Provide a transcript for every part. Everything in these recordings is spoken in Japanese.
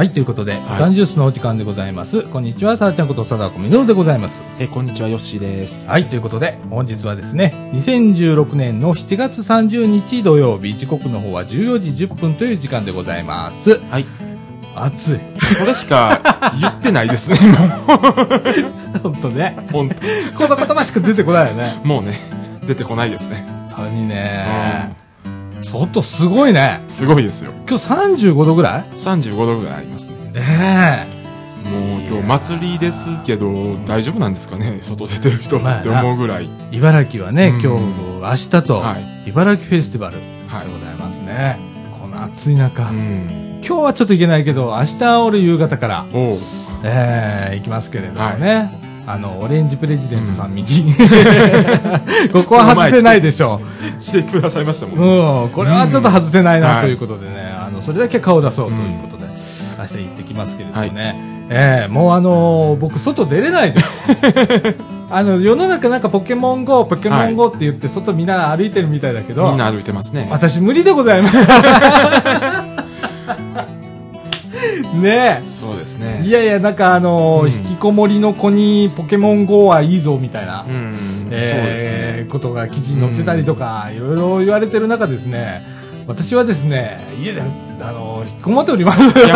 はい、ということで、みかんジュースのお時間でございます。こんにちは、さあちゃんこと貞子みのるでございます。え、こんにちは、ヨッシーです。はい、ということで、本日はですね、2016年の7月30日土曜日、時刻の方は14時10分という時間でございます。はい。暑い。それしか言ってないですね、もほんとね。う。ほんと。この言葉しか出てこないよね。もうね、出てこないですね。それにね、外すごいね。すごいですよ。今日35度ぐら35度ぐらいありますね。いねもう今日祭りですけど、大丈夫なんですかね？外出てる人って思うぐらい。え。茨城はね、うん今日、明日と、はい茨城フェスティバルではいございますね。この暑い中、うん。今日はちょっと行けないけど、明日俺夕方から。えー、行きますけれどもね。あの、オレンジプレジデントさん右。ここは外せないでしょ来てくださいましたもんう。ん、これはちょっと外せないなうんということでね、あの、それだけ顔出そうということで、明日行ってきますけれどもね。えー、もうあのー僕外出れないです。あの、世の中なんかポケモン GO、ポケモン GO って言って外みんな歩いてるみたいだけど、みんな歩いてますね。私無理でございます。ねえ。そうですね。いやいや、なんかあのーうん引きこもりの子にポケモン GO はいいぞみたいな、うん。そうえですね。ーことが記事に載ってたりとか、いろいろ言われてる中ですね、私はですね、家で、あのー引きこもっております。いや、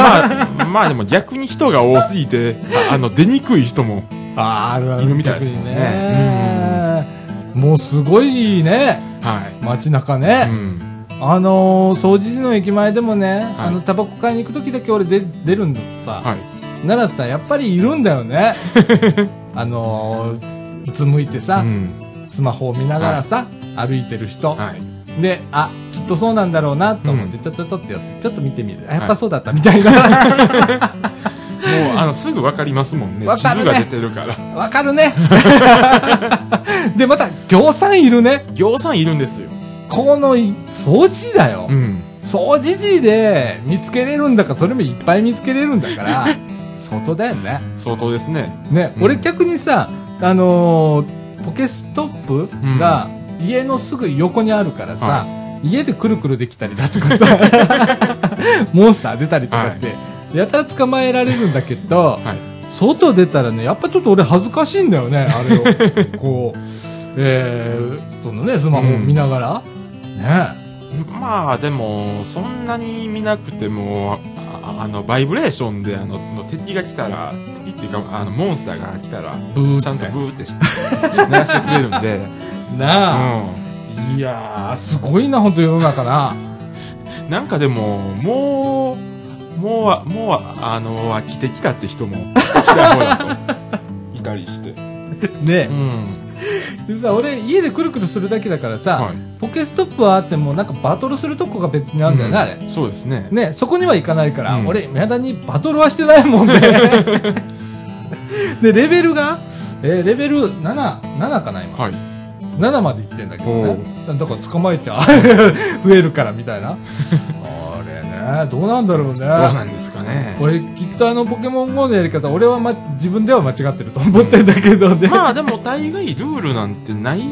まあ、まあでも逆に人が多すぎて、ああの、出にくい人も。いるみたいですもんねねもうすごいね、はい。街中ね。うん。あのー、掃除時の駅前でもね、はいあの、タバコ買いに行く時だけ俺で出るんだとさ、はい。ならさ、やっぱりいるんだよね。あのー、うつむいてさ、うん。スマホを見ながらさ、歩いてる人。はい。で、あ、きっとそうなんだろうなと思って、うんちょっとちょっとやって、ちょっと見てみる。あやっはいぱそうだったみたいな。もう、あの、すぐわかりますもんね。ね地図が出てるから。わかるね。で、また、行さんいるね。行さんいるんですよ。このい、掃除だよ。うん。掃除時で見つけれるんだから、それもいっぱい見つけれるんだから、相当だよね。相当ですね。ね、うん俺逆にさ、あのーポケストップが家のすぐ横にあるからさ、は家でくるくるできたりだとかさ、モンスター出たりとかして、やたら捕まえられるんだけど、はい。外出たらね、やっぱちょっと俺恥ずかしいんだよね、あれを。こう、えー、そのね、スマホを見ながら。ねまあ、でも、そんなに見なくても、ああの、バイブレーションで、あの、の敵が来たら、敵っていうか、あの、モンスターが来たら、ちゃんとブーってして、鳴らしてくれるんで、なあ、ういやー、すごいな、本当世の中な。ん。なんかでも、もう、もう、もう、あの、飽きてきたって人も、ちらほらと、いたりして。ねうん。でさ、俺、家でくるくるするだけだからさ、はいポケストップはあっても、なんかバトルするとこが別にあるんだよね、あれ。うんそうですね。ね、そこには行かないから、うん俺、やだにバトルはしてないもんね。で、レベルが、えーレベル7、7かな、今。はい。7まで行ってんだけどね。だから捕まえちゃう。増えるから、みたいな。あ れね、どうなんだろうね。どうなんですかね。俺、きっとあの、ポケモン GO のやり方、俺は、ま、自分では間違ってると思ってんだけどね。まあでも大概ルールなんてない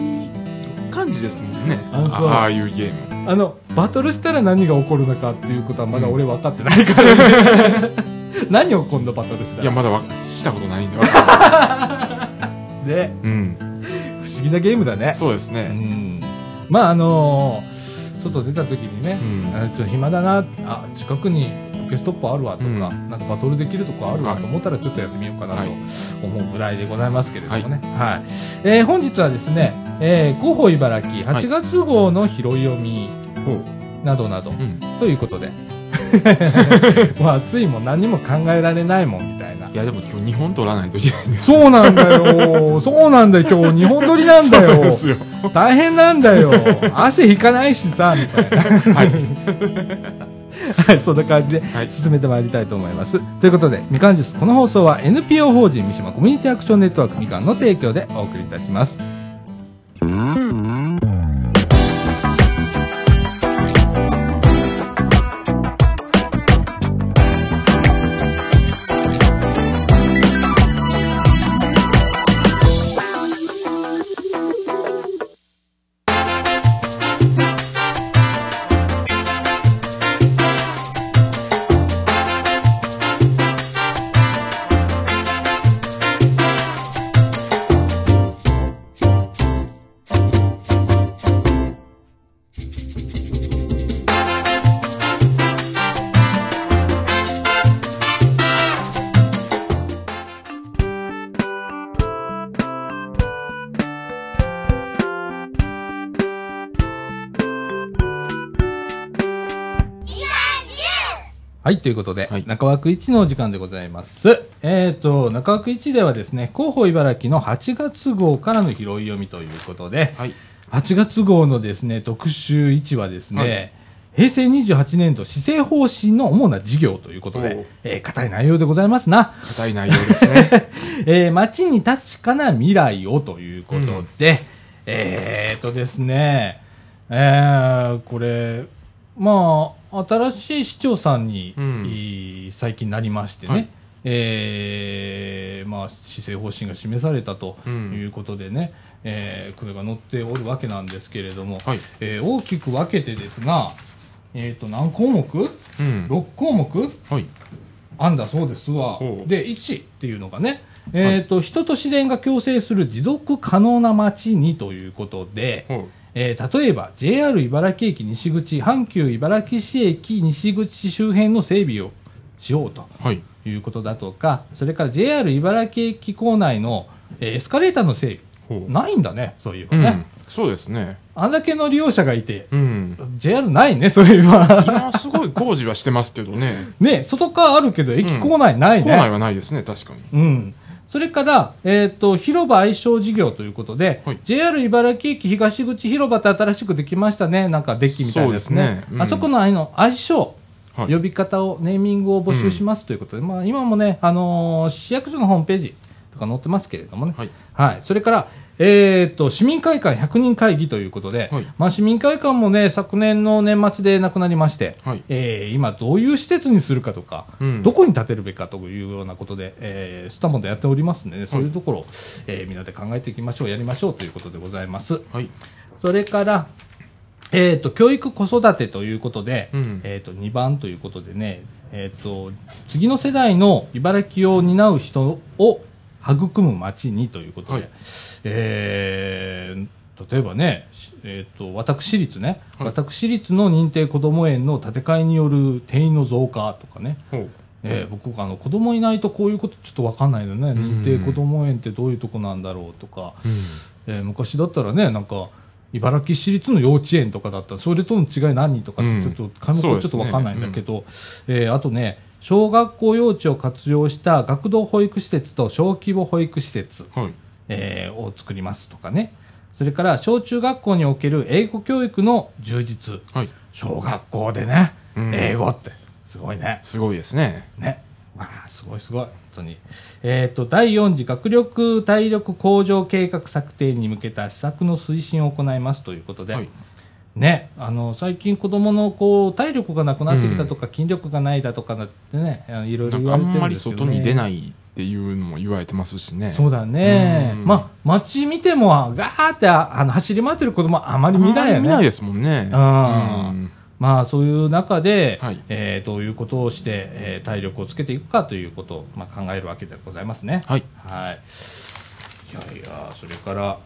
感じですもんね。あああいうゲーム。あの、バトルしたら何が起こるのかっていうことはまだ俺分かってないからね。何起こんのバトルしたら。いや、まだわしたことないんでわかで。うん。不思議なゲームだね。うそうですね。ん。まあ、あのー外出た時にね、うんあちょっと暇だな、あ、近くにポケストップあるわとか、うんなんかバトルできるとこあるわはいと思ったらちょっとやってみようかなとはい思うぐらいでございますけれどもね。はい。えー本日はですね、えー、広報茨城8月号の拾い読み。などなど、うん。ということで。もう暑いもん何も考えられないもんみたいな。いや、でも今日2本取らないといけないんですそうなんだよ。そうなんだよ。今日日本撮りなんだそうよで。すよ。大変なんだよ。汗引かないしさ、みたいな。はい。はい、そんな感じではい進めてまいりたいと思います。ということで、みかんジュース、この放送は NPO 法人三島コミュニティアクションネットワークみかんの提供でお送りいたします。はい、ということで、はい中枠1のお時間でございます。えっ、と、中枠1ではですね、広報茨城の8月号からの拾い読みということで、はい。8月号のですね、特集1はですね、はい平成28年度施政方針の主な事業ということで、えー硬い内容でございますな。硬い内容ですね。えー街に確かな未来をということで、えーとですね、えーこれ、まあ、新しい市長さんに、うん最近なりましてね、はいえーまあ、施政方針が示されたとうんいうことでね、えーこれが載っておるわけなんですけれども、はい。えー大きく分けてですが、えーと、何項目？うん。?6 項目？はい。あんだそうですわで、1っていうのがね、えっ、と、人と自然が共生する持続可能な街にということで。えー例えば JR 茨城駅西口、阪急茨城市駅西口周辺の整備をしようとはい。いうことだとか、それから JR 茨城駅構内の、えーエスカレーターの整備、ないんだね、そういうのね。うん。そうですね。あんだけの利用者がいて、うん。JR ないね、そういうのは。今はすごい工事はしてますけどね。ね、外側あるけど、駅構内ないね。構内はないですね、確かに。うん。それから、えっ、と、広場愛称事業ということで、はい JR 茨城駅東口広場って新しくできましたね。なんかデッキみたいなやつね。ですねうんあそこのあの愛称、はい。呼び方を、ネーミングを募集しますということで、まあ今もね、あのー市役所のホームページとか載ってますけれどもね。はい。はい。それから、えっ、と、市民会館100人会議ということで、はいまあ市民会館もね、昨年の年末で亡くなりまして、はい。えー今どういう施設にするかとか、うんどこに建てるべきかというようなことで、えースタモでやっておりますので、ね、そういうところを、えーみんなで考えていきましょう、やりましょうということでございます。はい。それから、えっ、と、教育子育てということで、うんえっ、と、2番ということでね、えっ、と、次の世代の茨城を担う人を育む街にということで、はいえー例えばね、しえっ、と、私立ね、はい。私立の認定こども園の建て替えによる定員の増加とかね、ほう。えー僕あの子供いないとこういうことちょっと分かんないのね、認定こども園ってどういうとこなんだろうとか、えー昔だったらねなんか茨城市立の幼稚園とかだったらそれとの違い何とかってちょっと科目はちょっと分かんないんだけど、えーあとね小学校幼稚を活用した学童保育施設と小規模保育施設、はい。えーを作りますとかねそれから小中学校における英語教育の充実はい。小学校でね、うん英語ってすごいねすごいですね。ね。まあ、すごいすごい。本当に。えっ、と、第4次学力体力向上計画策定に向けた施策の推進を行いますということで、はい。ね、あの、最近子供のこう、体力がなくなってきたとか、筋力がないだとかだってね、あのいろいろ言われてるんですけど、ね。外に出ないっていうのも言われてますしね。そうだね。うんまあ、街見ても、ガーってああの走り回ってる子供はあまり見ないよね。見ないですもんね。うんまあ、そういう中で、はいえーどういうことをして、えー体力をつけていくかということを、まあ、考えるわけでございますね。はい。はい。いやいや、それから、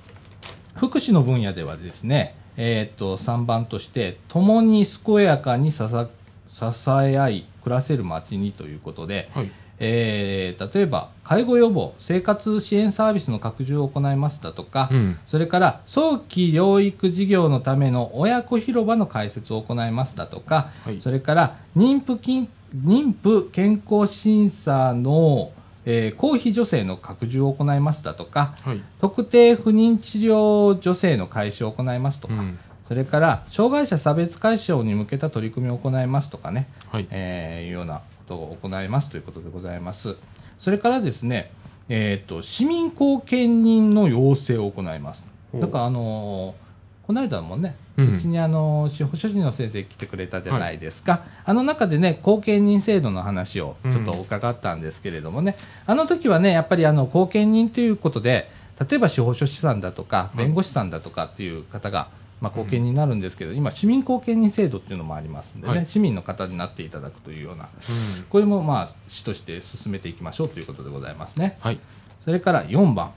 福祉の分野ではですね、えっ、と、3番として、共に健やかにささ支え合い、暮らせる街にということで、はい。えー例えば、介護予防、生活支援サービスの拡充を行いますだとか、うん。それから早期療育事業のための親子広場の開設を行いますだとか、はいそれから妊婦金妊婦健康審査の、えー公費助成の拡充を行いますだとかはい。特定不妊治療助成の開始を行いますとか、うん。それから障害者差別解消に向けた取り組みを行いますとかね、はい。えーいうようなことを行いますということでございます。それからですね、えっ、と、市民後見人の要請を行います。だから、あのーこの間もね、ううんちにあのー司法書士の先生来てくれたじゃないですか。あの中でね、後見人制度の話をちょっと伺ったんですけれどもね、あの時はね、やっぱりあの、後見人ということで、例えば司法書士さんだとか、い弁護士さんだとかっていう方が、まあ、後見になるんですけど、今、市民後見人制度っていうのもありますんでね、はい市民の方になっていただくというような、うんこれもまあ、市として進めていきましょうということでございますね。はい。それから4番、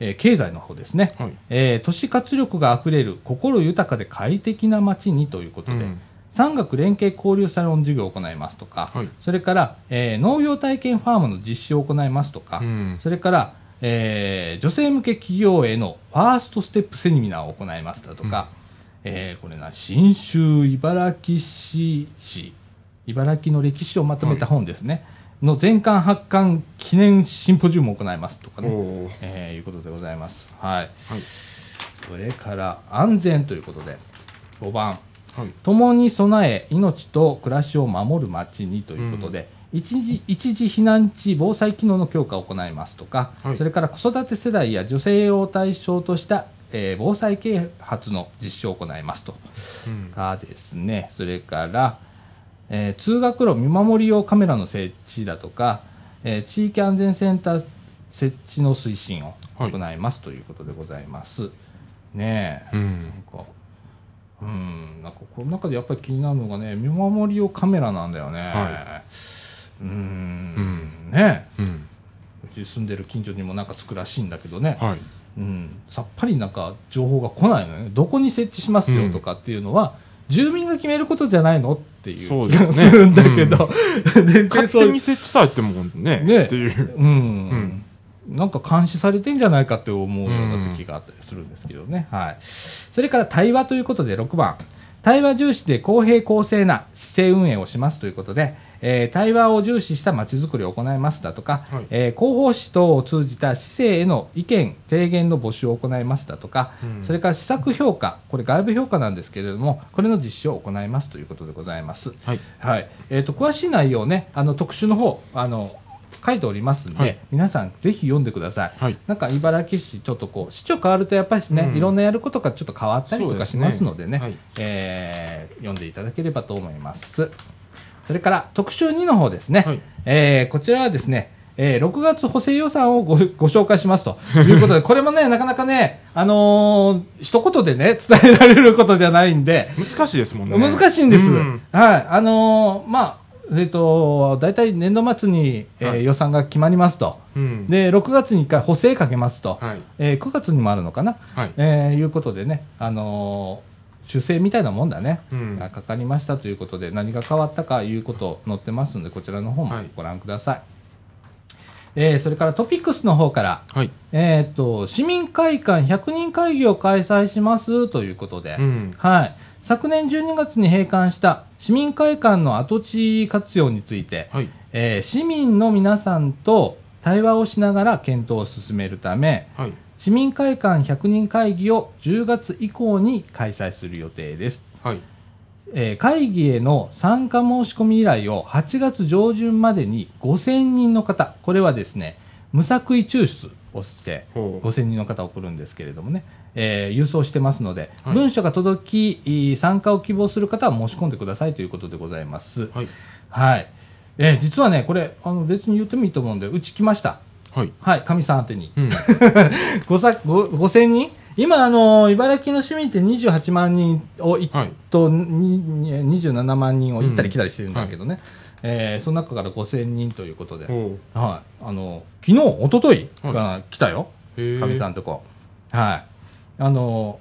えー経済の方ですね。はい。えー都市活力があふれる心豊かで快適な街にということで、うん産学連携交流サロン事業を行いますとか、はいそれから、えー農業体験ファームの実施を行いますとか、うんそれから、えー女性向け企業へのファーストステップセミナーを行いますだとか、えーこれな、新州茨城市市茨城の歴史をまとめた本ですね、の全巻発刊記念シンポジウムを行いますとかね、えーいうことでございます。はい。はい。それから、安全ということで、5番、はい。共に備え、命と暮らしを守る町にということで、一時一時避難地防災機能の強化を行いますとか、はいそれから子育て世代や女性を対象とした、えー防災啓発の実証を行いますとうん。かですね、それから、えー通学路見守り用カメラの設置だとか、えー地域安全センター設置の推進をはい行いますということでございます。ねえ。うん。なんか、うん、なんかこの中でやっぱり気になるのがね、見守り用カメラなんだよね。はうーん、うんねうん。うち住んでる近所にもなんかつくらしいんだけどね、はい。うん、さっぱりなんか情報が来ないのよね。どこに設置しますよとかっていうのは、住民が決めることじゃないのっていうそう気がでするんだけど、全然そう勝手に設置されてもね、ねっていう。うん、なんか監視されてんじゃないかって思うような時があったりするんですけどね。はい。それから対話ということで6番。対話重視で公平公正な市政運営をしますということで、えー対話を重視したまちづくりを行いますだとか、はいえー広報誌等を通じた市政への意見、提言の募集を行いますだとか、うんそれから施策評価、これ外部評価なんですけれども、これの実施を行いますということでございます。はい。はい。えっ、と、詳しい内容ね、あの、特集の方、あの、書いておりますんで、はい皆さんぜひ読んでください。はい。なんか茨城市、ちょっとこう、市長変わるとやっぱりね、うんいろんなやることがちょっと変わったりとかしますのでね、ですねはいえー読んでいただければと思います。それから、特集2の方ですね。はいえーこちらはですね、えー6月補正予算をごご紹介しますということで、これもね、なかなかね、あのー一言でね、伝えられることじゃないんで、難しいですもんね。難しいんです。うんはい。あのーまあ、えっ、と、大体年度末に、えーはい予算が決まりますと。うん。で、6月に1回補正かけますと。はい。えー9月にもあるのかな。はい。えーいうことでね、あのー修正みたいなもんだね、うんがかかりましたということで、何が変わったかいうこと載ってますので、こちらの方もはいご覧ください。えーそれからトピックスの方から、はい。えーっと、市民会館100人会議を開催しますということで、うん。はい。昨年12月に閉館した市民会館の跡地活用について、はい。えー市民の皆さんと対話をしながら検討を進めるため、はい。市民会館100人会議を10月以降に開催する予定です。はい。えー会議への参加申し込み依頼を8月上旬までに5000人の方、これはですね、無作為抽出をして、ほう5000人の方を送るんですけれどもね、えー郵送してますので、はい文書が届き、参加を希望する方は申し込んでくださいということでございます。はい。はい。えー実はね、これ、あの別に言ってもいいと思うんで、うち来ました。はい。はい、かみさん宛てに。うん。ごさご5000人？今、あの茨城の市民って28万人をい、はいとにに27万人を行ったり来たりしてるんだけどね、えーその中から5000人ということで、ほはい、あの昨日一昨日が来たよ。かみさんとこ。はい。あの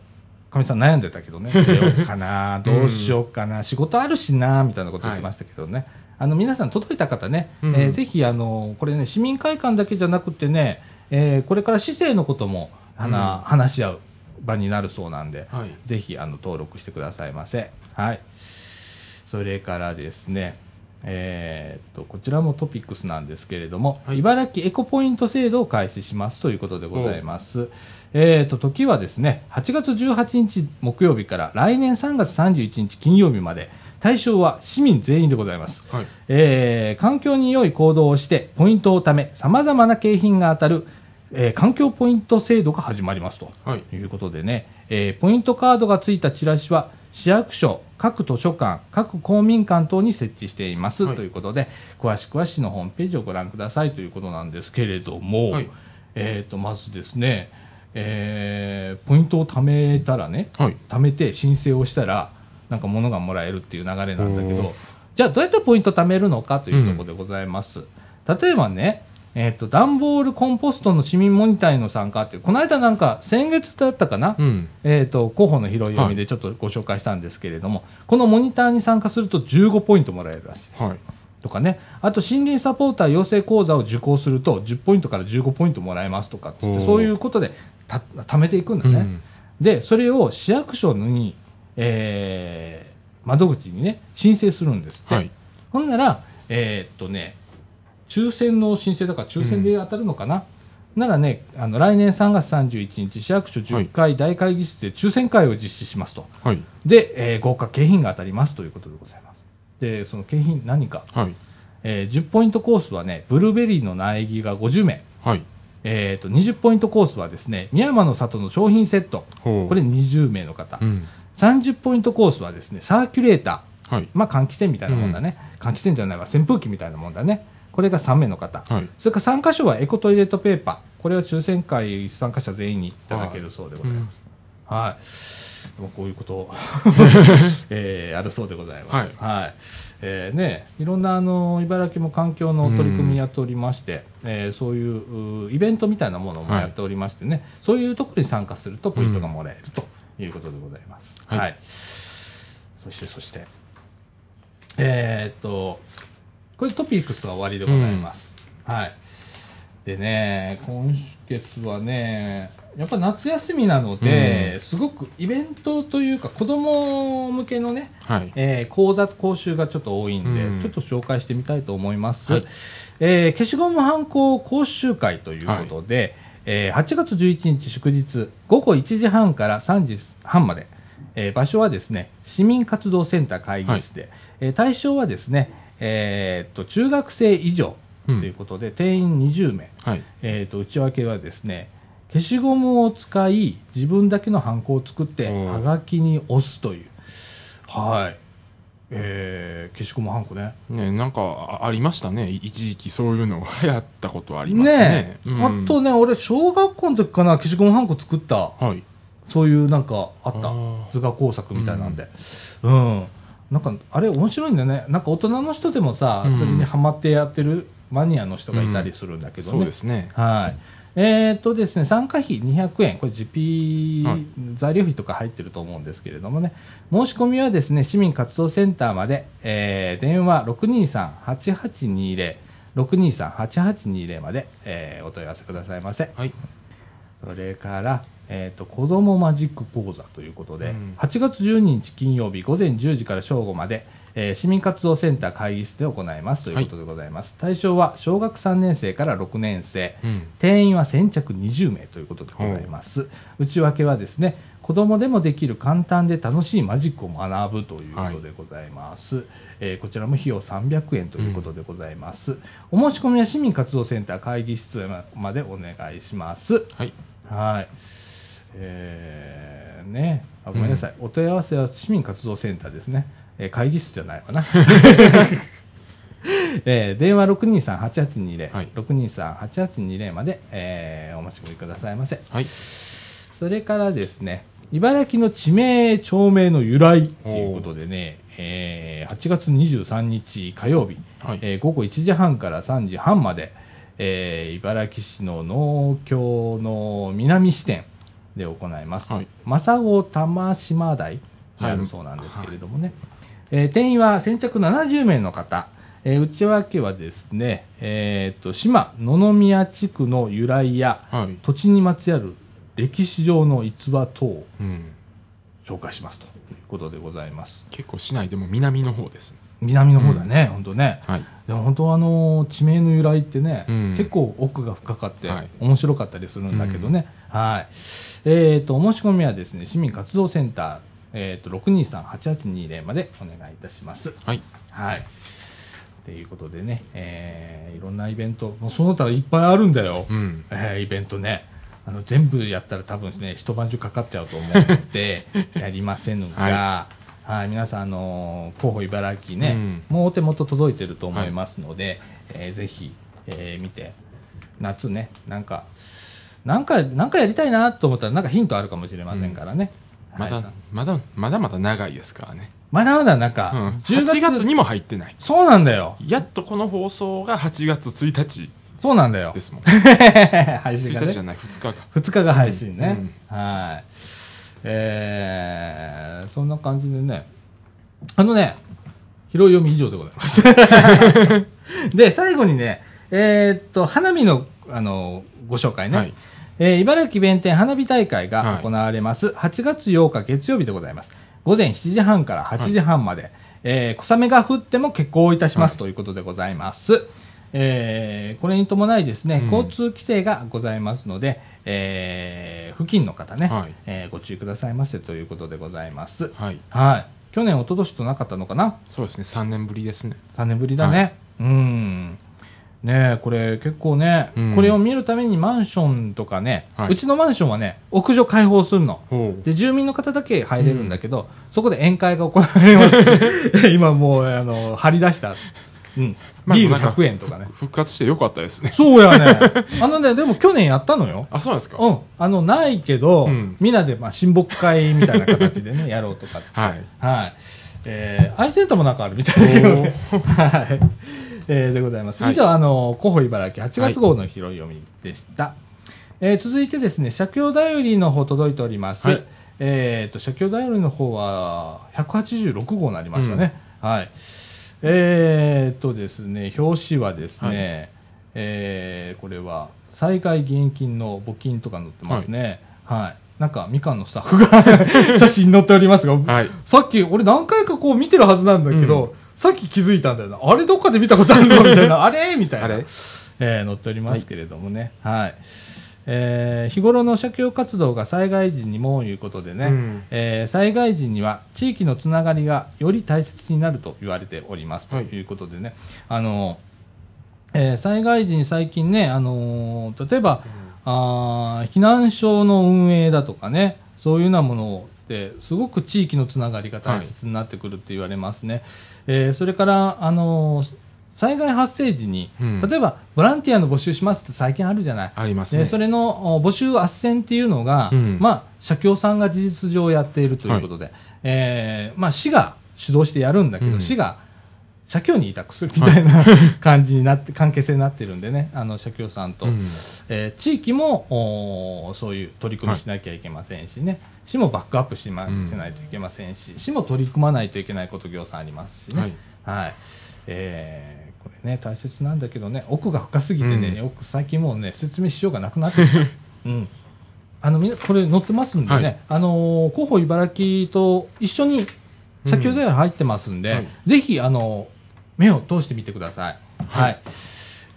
かみさん悩んでたけどね、出ようかな、どうしようかな、仕事あるしな、みたいなこと言ってましたけどね。あの皆さん届いた方ね、うんえーぜひあのこれね市民会館だけじゃなくてね、えーこれから市政のこともはな、うん話し合う場になるそうなんで、はい。ぜひあの登録してくださいませ。はい。それからですね、えーっとこちらもトピックスなんですけれども、はい茨城エコポイント制度を開始しますということでございます。えーっと時はですね、8月18日木曜日から来年3月31日金曜日まで、対象は市民全員でございます。はい。えー環境に良い行動をしてポイントを貯め、様々な景品が当たる、えー環境ポイント制度が始まりますと。はい。ということでね、えーポイントカードがついたチラシは市役所、各図書館、各公民館等に設置しています、はいということで、詳しくは市のホームページをご覧くださいということなんですけれども、はいえー、とまずですね、えーポイントを貯めたらね、はい。貯めて申請をしたら、なんか物がもらえるっていう流れなんだけど、じゃあどうやってポイント貯めるのかというところでございます。例えばね、えっ、と、段ボールコンポストの市民モニターへの参加っていう、この間なんか先月だったかな、うん。えっ、と、候補の拾い読みでちょっとご紹介したんですけれども、このモニターに参加すると15ポイントもらえるらしい。はい。とかね、あと森林サポーター養成講座を受講すると10ポイントから15ポイントもらえますとかっつってそういうことでた貯めていくんだね。うんで、それを市役所に、えー窓口にね、申請するんですって。はい。ほんなら、えーっとね、抽選の申請だから抽選で当たるのかな、ならね、あの来年3月31日、市役所10階大会議室で抽選会を実施しますと。はい。で、えー豪華景品が当たりますということでございます。で、その景品何か、はい。えー10ポイントコースはね、ブルーベリーの苗木が50名。はい。えー、と20ポイントコースはですね宮山の里の商品セット。これ20名の方、うん。30ポイントコースはですねサーキュレーター。はい。まあ換気扇みたいなもんだね、換気扇じゃないわ扇風機みたいなもんだね。これが3名の方、はい。それから3箇所はエコトイレットペーパー。これは抽選会参加者全員にいただけるそうでございます。はい、もうこういうことを、えーあるそうでございます。はい、えーね、いろんなあの茨城も環境の取り組みやっておりまして、えーそういううイベントみたいなものもやっておりましてね、そういうところに参加するとポイントがもらえるということでございます、はい。はい、そしてそして。えーっとこれトピックスは終わりでございます、はい。でね今月はねやっぱ夏休みなので、すごくイベントというか子供向けのねはい。えー講座講習がちょっと多いんで、うん。ちょっと紹介してみたいと思います、はい。えー消しゴムはんこ講習会ということで、えー8月11日祝日午後1時半から3時半まで、えー場所はですね市民活動センター会議室で、えー対象はですね、えーっと中学生以上ということで、定員20名、はい。えー、と内訳はですね消しゴムを使い自分だけのハンコを作ってはがきに押すという。はいえー、消しゴムハンコね。ねなんかあありましたね。い一時期そういうの流行 ったことありますね。ねえ、うん。あとね俺小学校の時かな消しゴムハンコ作った。はい。そういうなんかあった。図画工作みたいなんで。うん、なんかあれ面白いんだよね。なんか大人の人でもさ、うん。それにハマってやってるマニアの人がいたりするんだけどね、そうですね。はい。えーっとですね、参加費200円、これ実費、はい。材料費とか入ってると思うんですけれどもね、申し込みはですね、市民活動センターまで、えー電話623-8820、623-8820まで、えーお問い合わせくださいませ。はい。それから、えー、と子どもマジック講座ということで、うん。8月12日金曜日午前10時から正午まで、えー市民活動センター会議室で行いますということでございます、対象は小学3年生から6年生、うん。定員は先着20名ということでございます。内訳はですね子供でもできる簡単で楽しいマジックを学ぶということでございます、えーこちらも費用300円ということでございます、お申し込みは市民活動センター会議室までお願いします。はい。はい。えー、ね。あごめんなさい、お問い合わせは市民活動センターですね。えー会議室じゃないかな。えー電話623-8820、はい623-8820まで、えーお申し込みくださいませ。はい。それからですね、茨城の地名、町名の由来ということでね、えー8月23日火曜日、はいえー午後1時半から3時半まで、えー茨城市の農協の南支店で行います。はい正子玉島台であるそうなんですけれどもね、えー定員は先着70名の方、えー内訳はですね、えー、と島野々宮地区の由来や、はい。土地にまつわる歴史上の逸話等をうん。紹介しますと。いうことでございます。結構市内でも南の方です。南の方だね、本当ね。はい。でも本当あの地名の由来ってね、うん。結構奥が深かってはい。面白かったりするんだけどね、はい。えー、とお申し込みはですね市民活動センター、えー、と623-8820までお願いいたします。はい。はい。ということでね、えーいろんなイベントもうその他いっぱいあるんだよ、うん。えーイベントね。あの全部やったら多分ね一晩中かかっちゃうと思うのでやりませんが、はい。皆さん、あのー候補茨城ね、うん。もうお手元届いてると思いますので、えーぜひ、えー見て夏ねなんかなんかなんかやりたいなと思ったらなんかヒントあるかもしれませんからね、まだはい、まだ、まだまだ長いですからね。まだまだなんうん。か、8 10月にも入ってない。そうなんだよやっとこの放送が8月1日そうなんだよですもん。配1信がね日じゃない、2日か。2日が配信ね、うんはいえー、そんな感じでねあのね拾い読み以上でございます で最後にねえーっと花火のあのご紹介ね、はい。えー茨城弁天花火大会がはい行われます、8月8日月曜日でございます午前7時半から8時半まで、えー小雨が降っても結構いたしますということでございます。えーこれに伴いですね、うん交通規制がございますので、えー付近の方ね、はいえーご注意くださいませということでございます。はい。はい。去年、一昨年となかったのかな？そうですね、3年ぶりですね。3年ぶりだね。うん。ねえ、これ結構ね、うんこれを見るためにマンションとかね、はいうちのマンションはね、屋上開放するの。で、住民の方だけ入れるんだけど、そこで宴会が行われます。今もう、あの、張り出した、うん。ビールなんか100円とかね。復活してよかったですね。そうやね。あのね、でも去年やったのよ。あ、そうなんですかうん。あの、ないけど、うんみんなで、まあ、親睦会みたいな形でね、やろうとか。はい。はい。えー、アイセンターもなんかあるみたいだけどね。はい。えー、でございます。はい以上、あの、広報茨城8月号の拾い読みでした。えー、続いてですね、写経だよりの方届いております。はいえっ、と、写経だよりの方は、186号になりましたね。はい。えー、っとですね、表紙はですね、はいえーこれは、災害義援金の募金とか載ってますね。はい。なんか、みかんのスタッフが 写真載っておりますが、はい。さっき、俺何回かこう見てるはずなんだけど、うんさっき気づいたんだよな。あれどっかで見たことあるぞ、みたいな。あれみたいな。えー載っておりますけれどもね。はい。えー日頃の社協活動が災害時にもいうことでね、うんえー災害時には地域のつながりがより大切になると言われておりますとはいいうことでね、あのえー災害時に最近ね、あのー例えば、あー避難所の運営だとかね、そういうようなものって、すごく地域のつながりが大切になってくるって言われますね。えーそれから、あのー災害発生時に、うん。例えばボランティアの募集しますって最近あるじゃない？ありますね。でそれのお募集斡旋っていうのが、うん。まあ、社協さんが事実上やっているということで、えーまあ、市が主導してやるんだけど、うん。市が社協に委託するみたいな感じになって、関係性になってるんでね、あの社協さんと、うん。えー地域もそういう取り組みしなきゃいけませんしね、市もバックアップし,、まうん。しないといけませんし、市も取り組まないといけないこと業さんありますしね。はい。はい。えーこれね、大切なんだけどね、奥が深すぎてね、うん。よく最近もうね、説明しようがなくなってきた。うん。あの、みんな、これ載ってますんでね、はい。あのー広報茨城と一緒に、社協では入ってますんで、はい。ぜひ、あのー目を通してみてください。は。はいい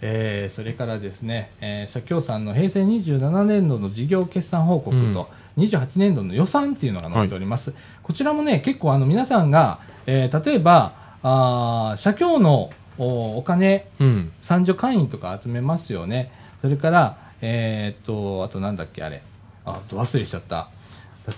えーそれからですね、えー社協さんの平成27年度の事業決算報告と、28年度の予算っていうのが載っております。こちらもね、結構あの皆さんが、えー例えば、あー社協のおお金、うん。参助会員とか集めますよね。それから、えーっと、あとなんだっけ、あれ。あ、ど忘れしちゃった。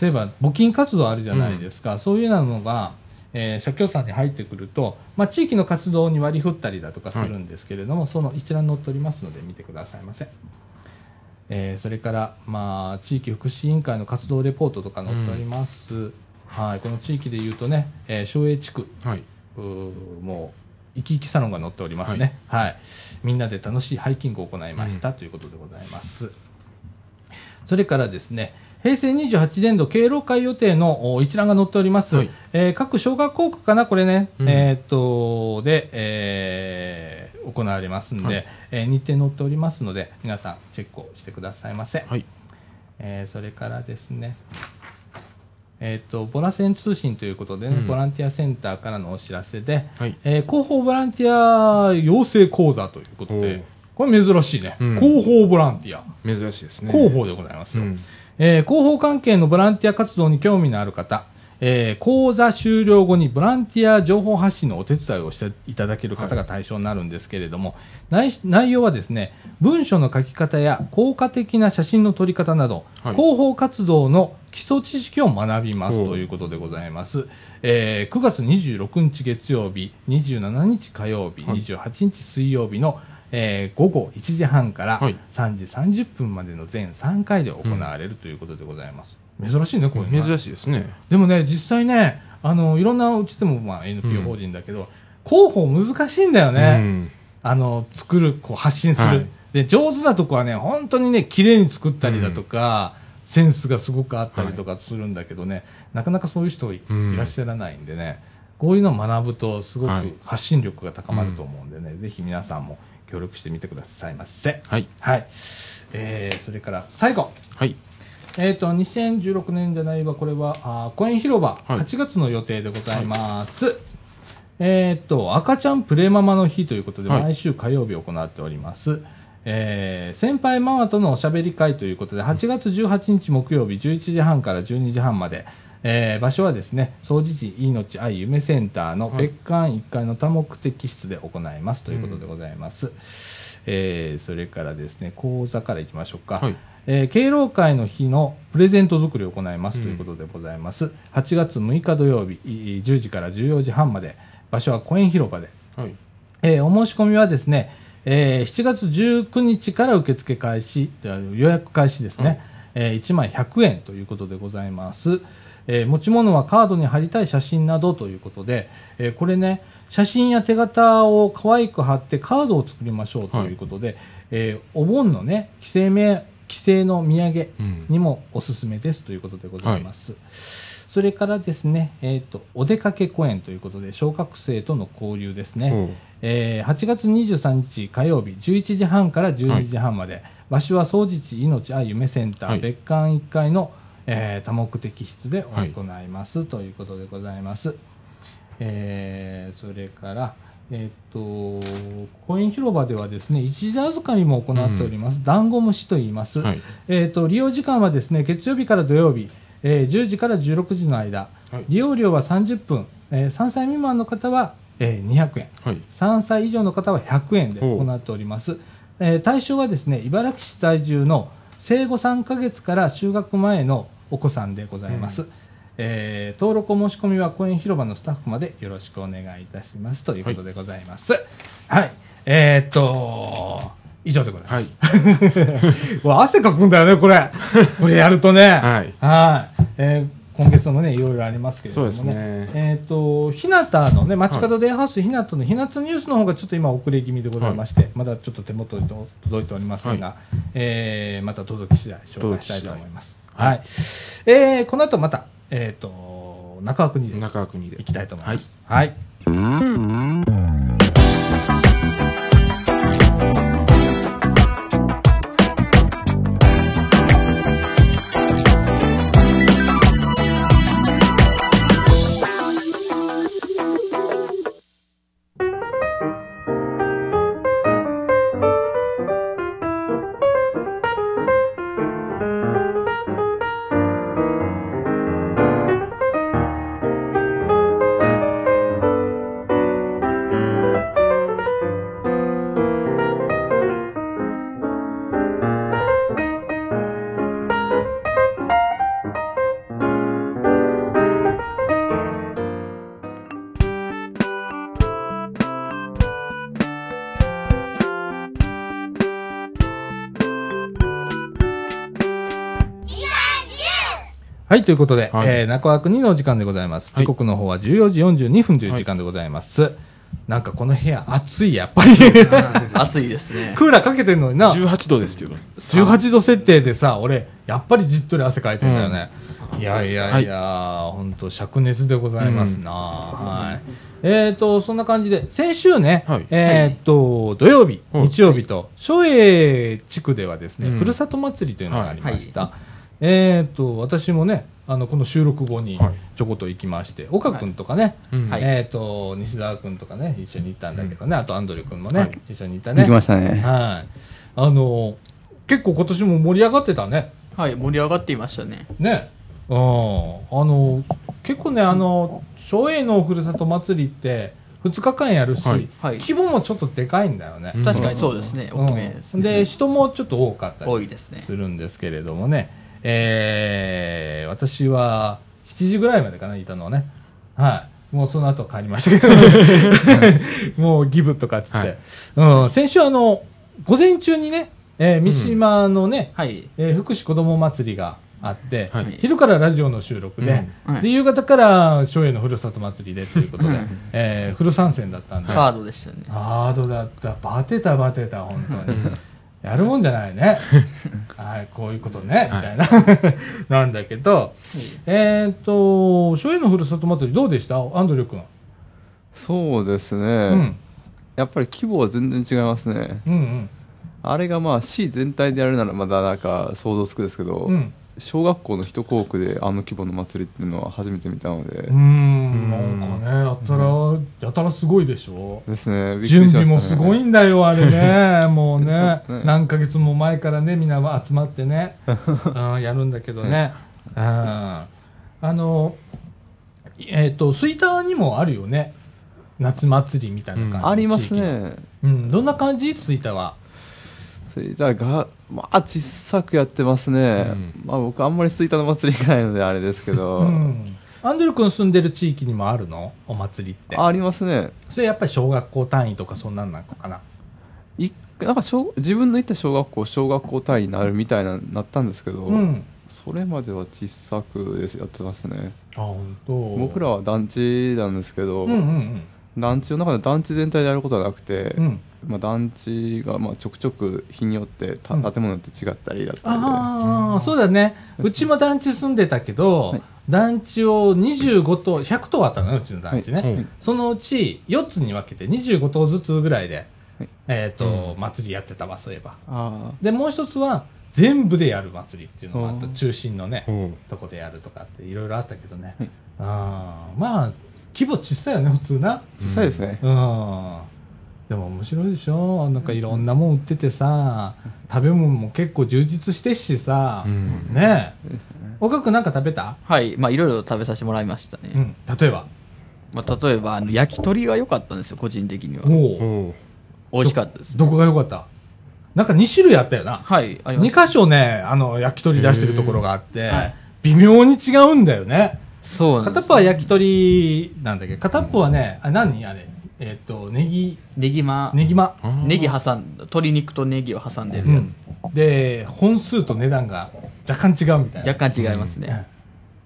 例えば、募金活動あるじゃないですか。そういうようなのが、えー社協さんに入ってくると、まあ、地域の活動に割り振ったりだとかするんですけれども、その一覧載っておりますので見てくださいませ。えーそれから、まあ、地域福祉委員会の活動レポートとか載っております。はい、この地域で言うとね、えー省営地区、はい。うーもう生き生きサロンが載っておりますね、はい。みんなで楽しいハイキングを行いました、ということでございます。それからですね平成28年度敬老会予定のお一覧が載っております、はい。えー各小学校区かなこれね、うん。えーっとで、えー行われますんで、はい。えー日程載っておりますので皆さんチェックをしてくださいませ、はい。えーそれからですね、えー、とボラセン通信ということでね、うん。ボランティアセンターからのお知らせで、はい。えー広報ボランティア養成講座ということでこれ珍しいね、うん。広報ボランティア、珍しいですね。広報でございますよ、うん。えー広報関係のボランティア活動に興味のある方、えー講座終了後にボランティア情報発信のお手伝いをしていただける方が対象になるんですけれども、内内容はですね、文書の書き方や効果的な写真の撮り方など、はい。広報活動の基礎知識を学びますということでございます。えー9月26日月曜日、27日火曜日、はい。28日水曜日の、えー午後1時半からはい3時30分までの全3回で行われるということでございます。珍しいね、こういうの珍しいですね。でもね、実際ね、あの、いろんなうちでも、まあ、NPO 法人だけど、広報難しいんだよね。うんあの、作る、こう、発信する。はいで、上手なとこはね、本当にね、綺麗に作ったりだとか、センスがすごくあったりとかするんだけどね、なかなかそういう人い,、うんらっしゃらないんでね、こういうのを学ぶと、すごくはい発信力が高まると思うんでね、ぜひ皆さんも協力してみてくださいませ。はい。はい。えー、それから最後。はい。えー、と2016年じゃないわ、これはあーコイン広場、はい8月の予定でございます。えーっと、赤ちゃんプレママの日ということで、はい毎週火曜日行っております。えー先輩ママとのおしゃべり会ということで、8月18日木曜日11時半から12時半まで、えー場所はですね、総持寺命愛夢センターのはい別館1階の多目的室で行いますということでございます。えーそれからですね、講座からいきましょうか。はいえー敬老会の日のプレゼント作りを行いますということでございます。8月6日土曜日、い10時から14時半まで、場所は公園広場で、はい。えーお申し込みはですね、えー7月19日から受付開始、あ予約開始ですね、えー1枚100円ということでございます。えー持ち物はカードに貼りたい写真などということで、えーこれね、写真や手形を可愛く貼ってカードを作りましょうということで、えーお盆のね、帰省め帰省の土産うん。にもおすすめですということでございます。それからですね、えっ、と、お出かけ公演ということで、小学生との交流ですね。ほうえー8月23日火曜日11時半から12時半まで、場所は総持寺命愛夢センター、はい別館1階の、えー多目的室で行います、ということでございます。えーそれから、えっ、と、公園広場ではですね、一時預かりも行っております。ダンゴムシと言います。はい。えー、と利用時間はですね月曜日から土曜日、えー10時から16時の間、はい利用料は30分、えー3歳未満の方は、えー200円はい。3歳以上の方は100円で行っております、えー対象はですね茨城市在住の生後3ヶ月から就学前のお子さんでございます、うえー登録お申し込みは公園広場のスタッフまでよろしくお願いいたします。ということでございます。はい、えーっと以上でございます、う わ汗かくんだよね、これ。これやるとね。はい。はい。えー今月もね、いろいろありますけれどもね。ねえっ、と、ひなたのね、街角デイハウスひなたのひなたニュースの方がちょっと今遅れ気味でございまして、まだちょっと手元に届いておりませんが、はえーまた届き次第紹介したいと思います。届はい。えーこの後また、えっ、と、中川国で中川国で行。きたいと思います。はい。はい、ということで、はいえー中川国のお時間でございます。はい時刻の方は14時42分という時間でございます。なんかこの部屋暑い、やっぱり。暑いですね。クーラーかけてんのにな。18度ですけど。18度設定でさ、俺、やっぱりじっとり汗かいてんだよね。いやいやいや、本当灼熱でございますな。はい。えっ、と、そんな感じで、先週ね、はいえっ、と、土曜日、はい日曜日と、松栄地区ではですね、うんふるさと祭りというのがありました。えっ、と、私もね、あの、この収録後にはいちょこっと行きまして、岡君とかね、うんはいえっ、と、西澤君とかね、一緒に行ったんだけどね、あとアンドリュー君もね、はい一緒に行ったね。行きましたね。はい。あの、結構今年も盛り上がってたね。はい、盛り上がっていましたね。ね。うん。あの、結構ね、あの、松栄のふるさと祭りって、2日間やるし、はいはい規模もちょっとでかいんだよね。うん確かにそうですね。大きめですうん、ね。で、人もちょっと多かったり多いですね。するんですけれどもね、えー、私は7時ぐらいまでかな、いたのはね。はい。もうその後は帰りましたけど、もうギブとかっつって。はいうん、先週あの、午前中にね、えー三島のね、はい。えー福祉子ども祭りがあって、はい昼からラジオの収録で、うんはいで夕方から松栄のふるさと祭りでということでうん、えーフル参戦だったんで、ハードでしたね。ハードだった、バテたバテた、本当に。やるもんじゃないね。はい、こういうことね、みたいな。なんだけど、えっ、と、松栄のふるさと祭りどうでした？アンドリュー君。そうですね、うん。やっぱり規模は全然違いますね。うんうん。あれがまあ市全体でやるならまだなんか想像つくですけど、うん。小学校の一校区であの規模の祭りっていうのは初めて見たので、うーん、なんかね、やたら、やたらすごいでしょ。ですねびっくり準備もすごいんだよ、あれね。もうねね何ヶ月も前からね、みんな集まってね、うん、やるんだけどね。うん。あの、えっ、と、吹田にもあるよね。夏祭りみたいな感じ、ありますねうん、どんな感じ？吹田は。それだがまあ小さくやってますね、うんまあ僕あんまり吹田の祭り行かないのであれですけど、うん。アンドル君住んでる地域にもあるの？お祭りって。ありますねそれやっぱり小学校単位とかそんなんなのかな？いなんか小自分の行った小学校小学校単位になるみたいななったんですけど、うん。それまでは小さくですやってますねあ、本当。僕らは団地なんですけど、うんうん団地の中で団地全体でやることはなくて、うん。うん。まあ、団地がまあちょくちょく日によってたうん建物って違ったりだったりで、ああ、そうだね。うちも団地住んでたけど、はい団地を25棟、100棟あったのね、うちの団地ね。はいそのうち4つに分けて25棟ずつぐらいで、はいえっ、と、う祭りやってたわ、そういえば。あで、もう一つは、全部でやる祭りっていうのがあった。うん中心のね、おうとこでやるとかっていろいろあったけどね。はいああまあ、規模小さいよね、普通な。あ小さいですね、うん。でも面白いでしょ？なんかいろんなもん売っててさ、食べ物も結構充実してっしさ、うんねえ。岡君なんか食べた？はい。まあ、いろいろ食べさせてもらいましたね。うん。例えば？まあ、例えば、あの、焼き鳥が良かったんですよ、個人的には。お美味しかったです。どこが良かった？なんか2種類あったよな。はい。ありま2す。箇所ね、あの、焼き鳥出してるところがあって、はい微妙に違うんだよね。そうなんです片っぽは焼き鳥なんだけど、片っぽはね、あ、何あれ？えっ、と、ネギ、ネギま、ネギま。あーネギ挟んだ、鶏肉とネギを挟んでうるやつ。ん。で、本数と値段が若干違うみたいな。若干違いますね。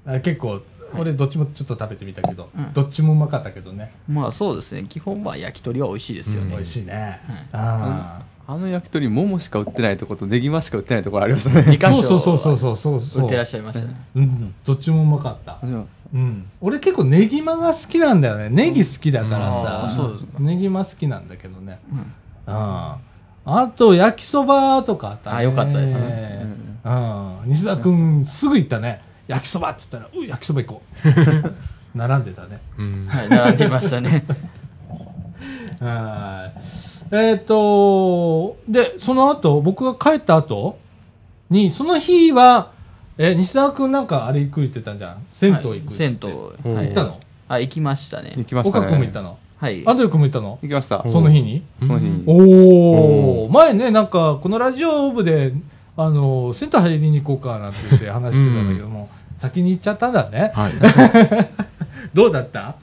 あ結構、俺どっちもちょっと食べてみたけど、うんどっちもうまかったけどね、まあそうですね。基本は焼き鳥は美味しいですようんね。美味しいね、ああの焼き鳥ももしか売ってないところとネギマしか売ってないところありましたねあ二箇所そうそうそうそうそうそう 売ってらっしゃいましたね。うん、どっちもうまかった、じゃあうん、俺結構ネギマが好きなんだよね。ネギ好きだからさ。うですか。ネギマ好きなんだけどね、うん。ああと焼きそばとかあったね。あよかったですね。うん、西田君すぐ行ったね。焼きそばって言ったら「う焼きそば行こう」並んでたね。うん。はい、並んでいましたね。はい。えっ、と、で、その後、僕が帰った後に、その日は、え、西澤くんなんかあれ行く言ってたんじゃん。銭湯行くっつって、銭湯。はい行ったの？あ、行きましたね。行。きました岡ね君も行ったの？はい。アンドレ君も行ったの？行きました。おその日に？この日に。おおお前ね、なんか、このラジオ部で、あの、銭湯入りに行こうかなんて言って話してたんだけども、先に行っちゃったんだね。はい。どうだった？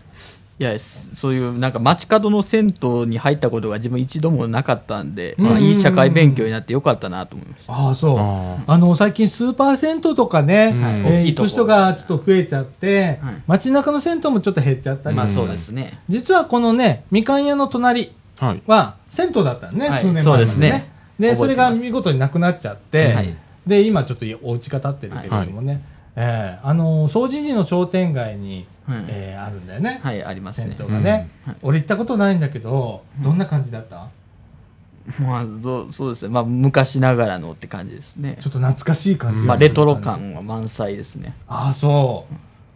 いや、すそういう、なんか街角の銭湯に入ったことが自分一度もなかったんで、うん。まあ、いい社会勉強になってよかったなと思いました。ああ、そう。ああの、最近スーパー銭湯とかね、うんえー行く人がちょっと増えちゃって、はい。街中の銭湯もちょっと減っちゃったり、まあそうですね。実はこのね、みかん屋の隣ーはい。は銭湯だったのね、はい。数年前まで、ね。そうですね。で、それが見事になくなっちゃって、はい。で、今ちょっとお家が建ってるけれどもね、えーあの、総除寺の商店街に、はいえーあるんだよね、はい、ありますね銭。湯がね、うんはい俺行ったことないんだけど、どんな感じだった、まあ、どうそうですね。まあ、昔ながらのって感じですねちょ。っと懐かしい感じまあ、レトロ感は満載ですね。ああ、そう。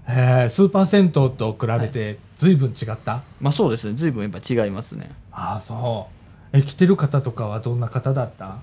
えースーパー銭湯と比べて随分違った、まあそうですね。随分やっぱ違いますね。ああ、そう。え、来てる方とかはどんな方だった？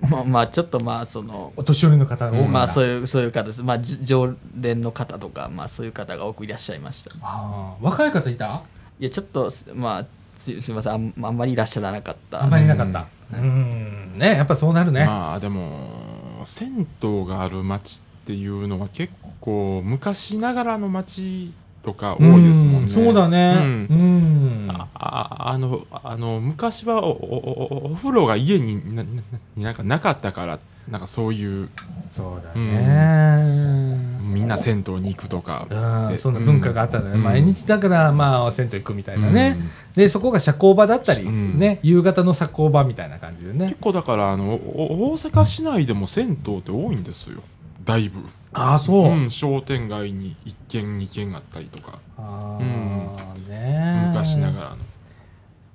まあ、まあ、ちょっとまあ、その、お年寄りの方が多かった。まあそういう、そういう方です。まあ、じ常連の方とか、まあそういう方が多くいらっしゃいました。ああ若い方いた？いや、ちょっと、すまあ、すすみませんあん、あんまりいらっしゃらなかった。あんまりいなかった。うん、ね、やっぱそうなるね。まあでも、銭湯がある町っていうのは結構昔ながらの町とか多いですもんね。うそうだね。ううん。ん。あああのあの昔はおおおお風呂が家になななんかなかったからなんかそういうそうだね。みんな銭湯に行くとか。うん、でそんな文化があったんだね、うん。毎日だから、まあ、銭湯行くみたいなね、うん。でそこが社交場だったり、うん。ね、夕方の社交場みたいな感じでね。結、構だからあのお大阪市内でも銭湯って多いんですよだいぶ、ああ、そう、うん、商店街に1軒2軒あったりとか。ああ、うん。ね昔ながらの。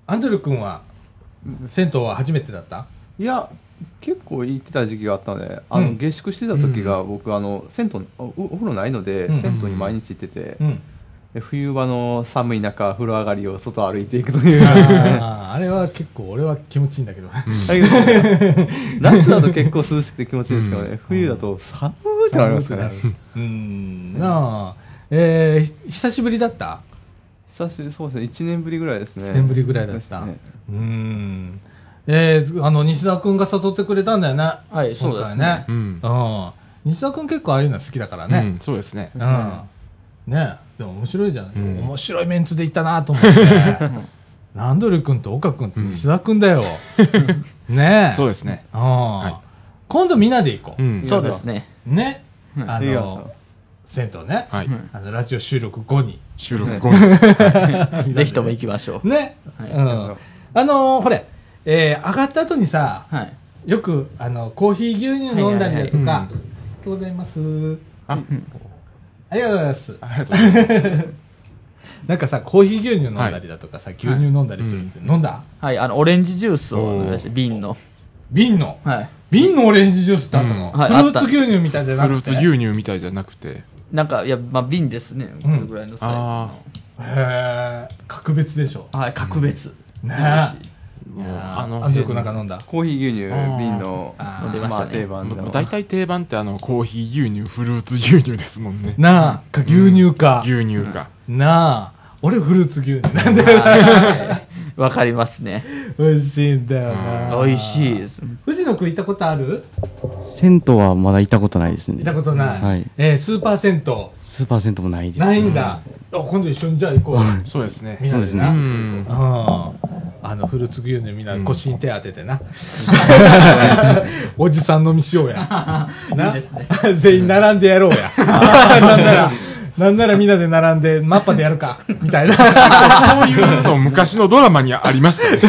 アンドル君は銭湯は初めてだった？いいや結構行ってた時期があったのであの、うん。下宿してた時が僕あの銭湯おお風呂ないので、うん。銭湯に毎日行ってて、うん。で冬場の寒い中風呂上がりを外歩いていくという。あーあれは結構俺は気持ちいいんだけど。ねだけど夏だと結構涼しくて気持ちいいんですけどね、冬だと寒いってなりますよね。うん。なあ。えーひ久しぶりだった？久しぶりそうですね。1年ぶりぐらいですね。1年ぶりぐらいだった。ね。うん。えー、あの西澤君が誘ってくれたんだよね。はいそうですね。ねうん。うん西澤君結構ああいうの好きだからね。うんそうですね。うん、ねでも面白いじゃない、うん。面白いメンツで行ったなと思って。ランドル君と岡君と西澤君だよ、ねえ。そうですね。うん。い。今度みんなで行こう、うん。そうですね。ね、うん。あの銭湯ね、はい。うん。あのラジオ収録後に。収録後に。ぜひとも行きましょう。ね、はい。うん、あのほれ、えー上がった後にさはい。よくあのコーヒー牛乳飲んだりだとか、はいはいはい。うんありがとうございます？あありがとうございます。ありがとうございます。なんかさコーヒー牛乳飲んだりだとかさ、牛乳飲んだりするって、飲んだ？はいあのオレンジジュースを飲みました瓶の。瓶の？はい。瓶のオレンジジュースってあったの、うん。はいフルーツ牛乳みたいじゃなくて。フルーツ牛乳みたいじゃなくて。なんかいやまあ瓶ですね。これぐらいのサイズの。へえ格別でしょ。はい格別。ねもうああののあなんか飲んだ？コーヒー牛乳瓶のあー。飲んでましたね。定番の。大体定番ってあのコーヒー牛乳フルーツ牛乳ですもんね。なあか牛乳か、牛乳か。なあ俺フルーツ牛乳。なんではい。わかりますね。美味しいんだよな。美味しいです。藤野くん行ったことある？銭湯はまだ行ったことないですね。行ったことない、はい。えースーパー銭湯。スーパー銭湯もないですないんだ、あ今度一緒にじゃあ行こう。そうですねそうですね。みんなでな。うんうん。あのフルーツ牛乳みんな腰に手当ててな、おじさん飲みしようや。な。いいですね。全員並んでやろうや。なんならなんならみんなで並んでマッパでやるかみたいな。そういうの昔のドラマにありましたね。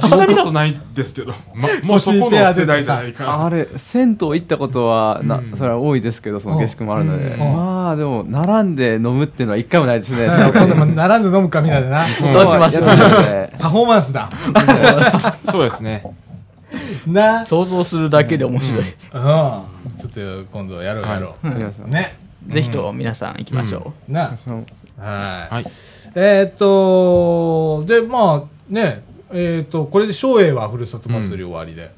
実際見たことないですけど、ま、もうそこの世代じゃな。いかあれ銭湯行ったことはな、うん。それは多いですけどその下宿もあるので、うん。まあでも並んで飲むっていうのは一回もないですね。今度も並んで飲むかみんな。でなそう。しましょう。パフォーマンスだ。そうですね。な。想像するだけで面白い。ですうん。ちょっと今度やろうやろう、やりますよねぜひとも皆さん行きましょな。そのはい。はい。えーっと、で、まあね、えーっと、これで松栄はふるさと祭り終わりで。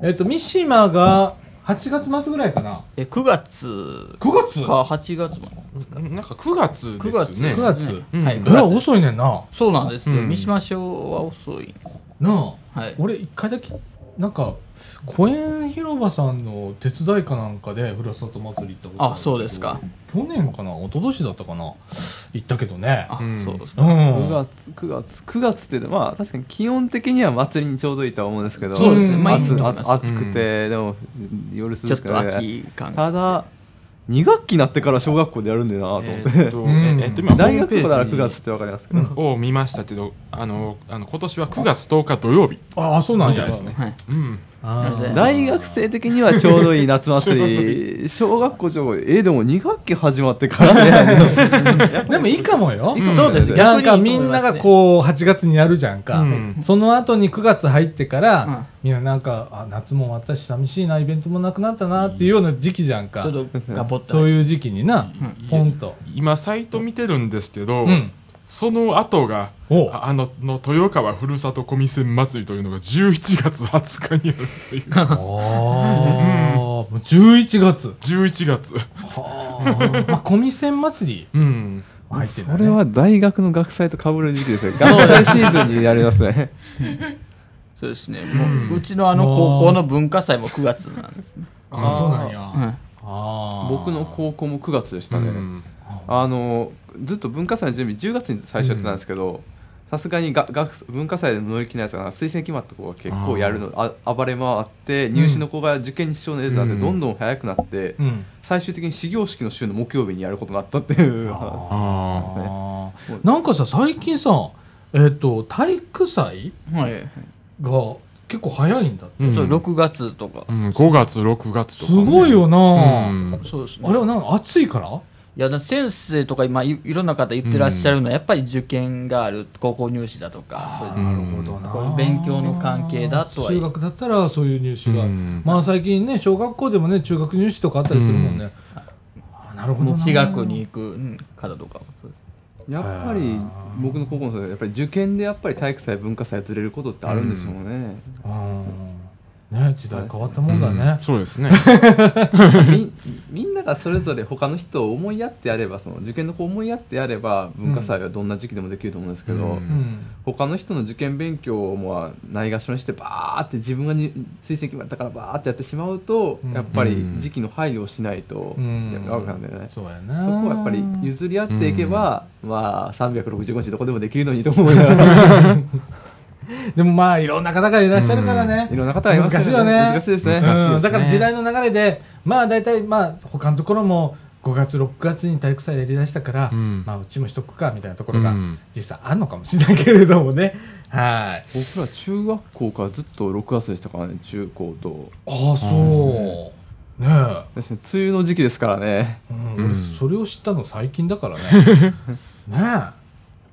えーっと、三島が8月末ぐらいかな。うえ9月。9月？か8月なんか9月9月ですね。9月。うん。はいえ9月。です遅いねんな。そうなんですよ。うん。三島省は遅い。なあ。はい。俺一回だけ、なんか、公園広場さんの手伝いかなんかでふるさと祭り行ったことるあそうですか。去年かな一昨年だったかな行ったけどね。あうん。そうですか。うん。9月9月9月ってまあ確かに気温的には祭りにちょうどいいとは思うんですけどそうですね。まあ暑暑暑くて、でも夜涼しちょっとくて秋感ただ2学期になってから小学校でやるんだよなと思って、えーっとうん えーっと今大学とかなら9ホームページ月ってわかりますけど、を見ましたけどあのあの今年は9月10日土曜日。ああ、そうなんや。みたいですね。はい。うん大学生的にはちょうどいい夏祭り。小学校上えーでも2学期始まってからね。でもいいかもよ。うん。そうですなんかみんながこう8月にやるじゃんか、うん。その後に9月入ってから、うん。みんななんかあ夏も終わったし寂しいなイベントもなくなったなっていうような時期じゃんか、そういう時期にな、ポンと、今サイト見てるんですけど、うんその後がおああのの豊川ふるさと小見線祭りというのが11月20日にあるという。ああ、もう11月。11月。はあ。まあ小見線祭り。うん。ね。それは大学の学祭と被る時期ですよ。学祭シーズンにやりますね。そうですね。もううちのあの高校の文化祭も9月なんですね。あそうなんや、はい。あー。僕の高校も9月でしたね、うんあのずっと文化祭の準備10月に最初やってたんですけどさすがにが学文化祭で乗り気ないやつが推薦決まった子が結構やるのあ暴れ回って入試の子が受験に支障の出てなってうん。どんどん早くなって、うん。最終的に始業式の週の木曜日にやることになったっていう。ああーなんかさ最近さえっ、と体育祭はい。が結構早いんだって、うん。そう6月とか。うん、5月6月とか、すごいよな、うん。そうです。ねあれはなんか暑いから？いや、先生とか今い、いろんな方言ってらっしゃるのは、やっぱり受験がある、高校入試だとか、そういうなるほどな。こういう勉強の関係だとは中学だったらそういう入試が、うん。まあ最近ね小学校でもね中学入試とかあったりするもんね、あなるほどな。日学に行くうん方とかやっぱり僕の高校の時やっぱり受験でやっぱり体育祭文化祭ずれることってあるんでしょうね、うんね時代変わったもんだね、そうですね。みみんながそれぞれ他の人を思いやってやればその受験の子を思いやってやれば文化祭はどんな時期でもできると思うんですけど、うん。うん他の人の受験勉強もないがしろにしてバーって自分がに推薦決まったからバーってやってしまうと、うん。やっぱり時期の配慮をしないとうん。やるわけなんだよね、そうやな。そこはやっぱり譲り合っていけば、まあ365日どこでもできるのにと思いながら でもまあいろんな方がいらっしゃるからね、いろんな方がいます難しいよね。難しいですね。難しいですね。うんだから時代の流れでまあ大体まあ他のところも5月6月に体育祭やりだしたから、うん。まあうちもしとくかみたいなところがうん。実際あるのかもしれないけれどもね、はい。僕ら中学校からずっと6月でしたからね。中高と。ああそう。ね。ですね。梅雨の時期ですからね。え、うん、うん。俺それを知ったの最近だからね。ねえ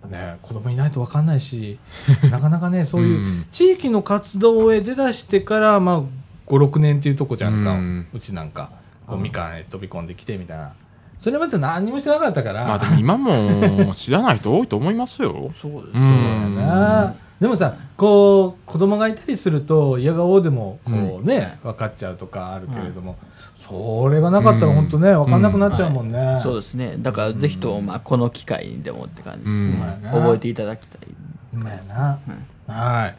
ねえ子供いないと分かんないし なかなかねそういううん。地域の活動へ出だしてから、まあ、56年っていうとこじゃんか、ううんちなんか。みかんへ飛び込んできてみたいな。それまで何にもしてなかったから、まあでも今も知らない人多いと思いますよ。そうですうそうやなでもさこう子供がいたりすると嫌顔でもこうね、分かっちゃうとかあるけれども、それがなかったら本当ね分かんなくなっちゃうもんね、そうですね。だからぜひとも、まあ、この機会にでもって感じですね。うん。覚えていただきたい。な、はい。はい。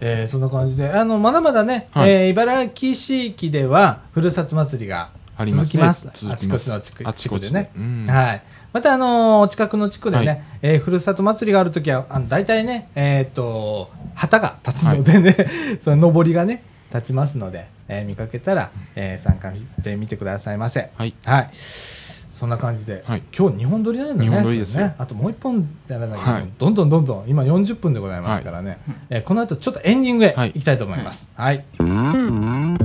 えーそんな感じであのまだまだね、はい。えー茨城市域ではふるさと祭りがありますね。続きます。続きます。あちこちの地区あちこちでうん。はい。またあのーお近くの地区でね、はい。えーふるさと祭りがあるときはあの大体ねえーっと旗が立つのでね、その上りがね立ちますので、えー見かけたら、えー参加してみてくださいませ。はい。はい。そんな感じで、はい。今日2本撮りなんだね。二本撮りですよ。ね、あともう1本やらなきゃはい。どんどんどんどん今40分でございますからね、えーこの後ちょっとエンディングへはい。行きたいと思います。はい。はい、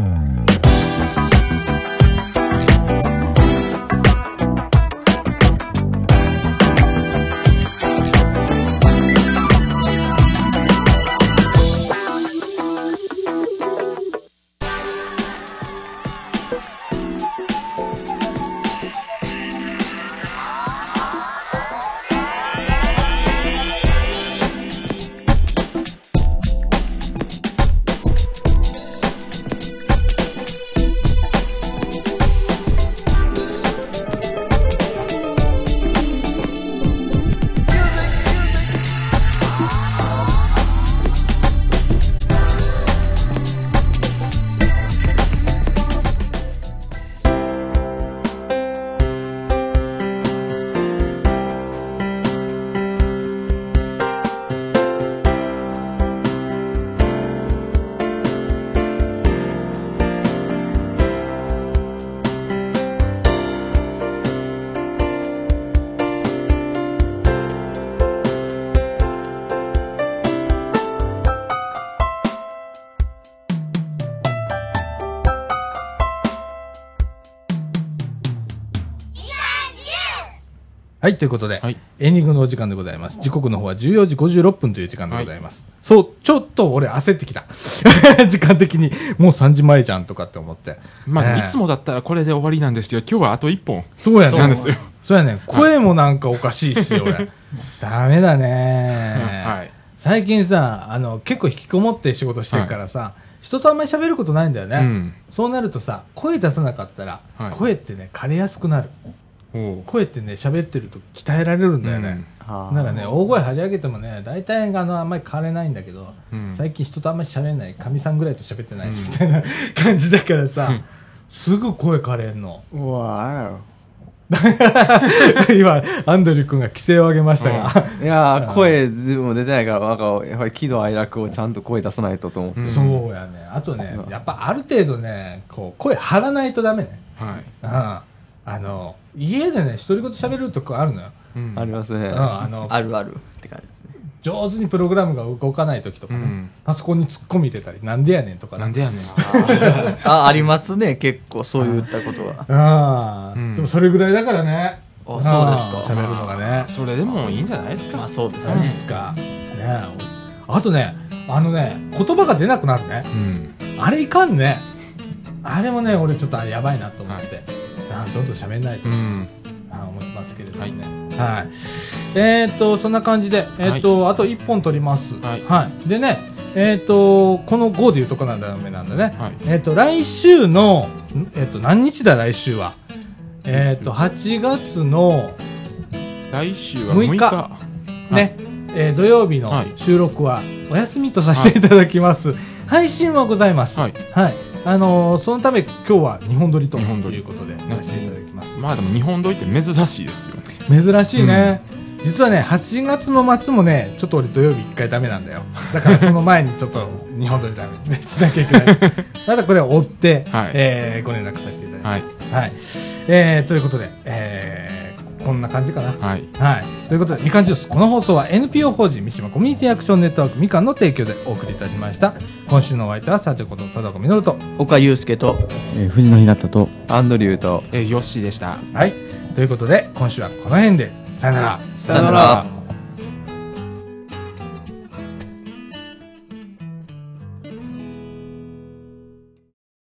ということで、はいエンディングのお時間でございます。時刻の方は14時56分という時間でございます。そう、ちょっと俺焦ってきた。時間的に、もう3時前じゃんとかって思って。まあ、ええいつもだったらこれで終わりなんですけど、今日はあと1本。そうやね。なんですよ。そうやね。声もなんかおかしいし、俺。ダメだね。はい。最近さ、あの、結構引きこもって仕事してるからさ、人とあんまり喋ることないんだよね。うんそうなるとさ、声出さなかったら、はい声ってね、枯れやすくなる。声ってね、喋ってると鍛えられるんだよね。はあなんかね、大声張り上げてもね、大体あのあんまり枯れないんだけど、うん。最近人とあんまり喋んない、かみさんぐらいと喋ってないし、みたいな感じだからさ、すぐ声枯れんの。うわ 今、アンドリュー君が規制を上げましたが、ーいやー声でも出てないからなんかやっぱり喜怒哀楽をちゃんと声出さないとと思って、うん。そうやね。あとね、やっぱある程度ね、こう、声張らないとダメね。はい。うん。あの、家でね、独り言喋るとこあるのよ。うん。ありますね、うん、あの、あるあるって感じ。ですね。上手にプログラムが動かない時とかね、うん。パソコンに突っ込み入れたり、なんでやねんとかなんでやねん。あ、ありますね、結構そういったことは。ああ、うん。でもそれぐらいだからね。そうですか。喋るのがね。それでもいいんじゃないですか？まあそうですそうでねすか。ね。あとねあのね言葉が出なくなるね。うん。あれいかんね。あれもね俺ちょっとあれやばいなと思って、あどんどん喋んないと、うん。あ思ってますけれどもね。はい、えーっとそんな感じでえーっと、あと1本取ります。はい。でねえーっとこの5でいうとこなんだめなんだね、はい。えーっと来週のんえーっと何日だ来週は？えーっと8月の来週は6 6日日。ね、えー土曜日のはい。収録はお休みとさせていただきます、配信はございます。はいあのーそのため今日は2本撮りということでさせていただきます、まあでも日本撮りって珍しいですよね。珍しいね、実はね8月の末もねちょっと俺土曜日1回ダメなんだよ。だからその前にちょっと日本撮りダメしなきゃいけない。まだこれを追って、はい。えーご連絡させていただきますはい。はい、えーということで、えーこんな感じかなはいはい。ということで、みかんジュース。この放送は NPO 法人三島コミュニティアクションネットワークみかんの提供でお送りいたしました。今週のお相手は、さてこと佐藤実と。岡祐介とえー藤野ひなたとアンドリューとえーヨッシーでしたはい。ということで、今週はこの辺で、さよなら。さよなら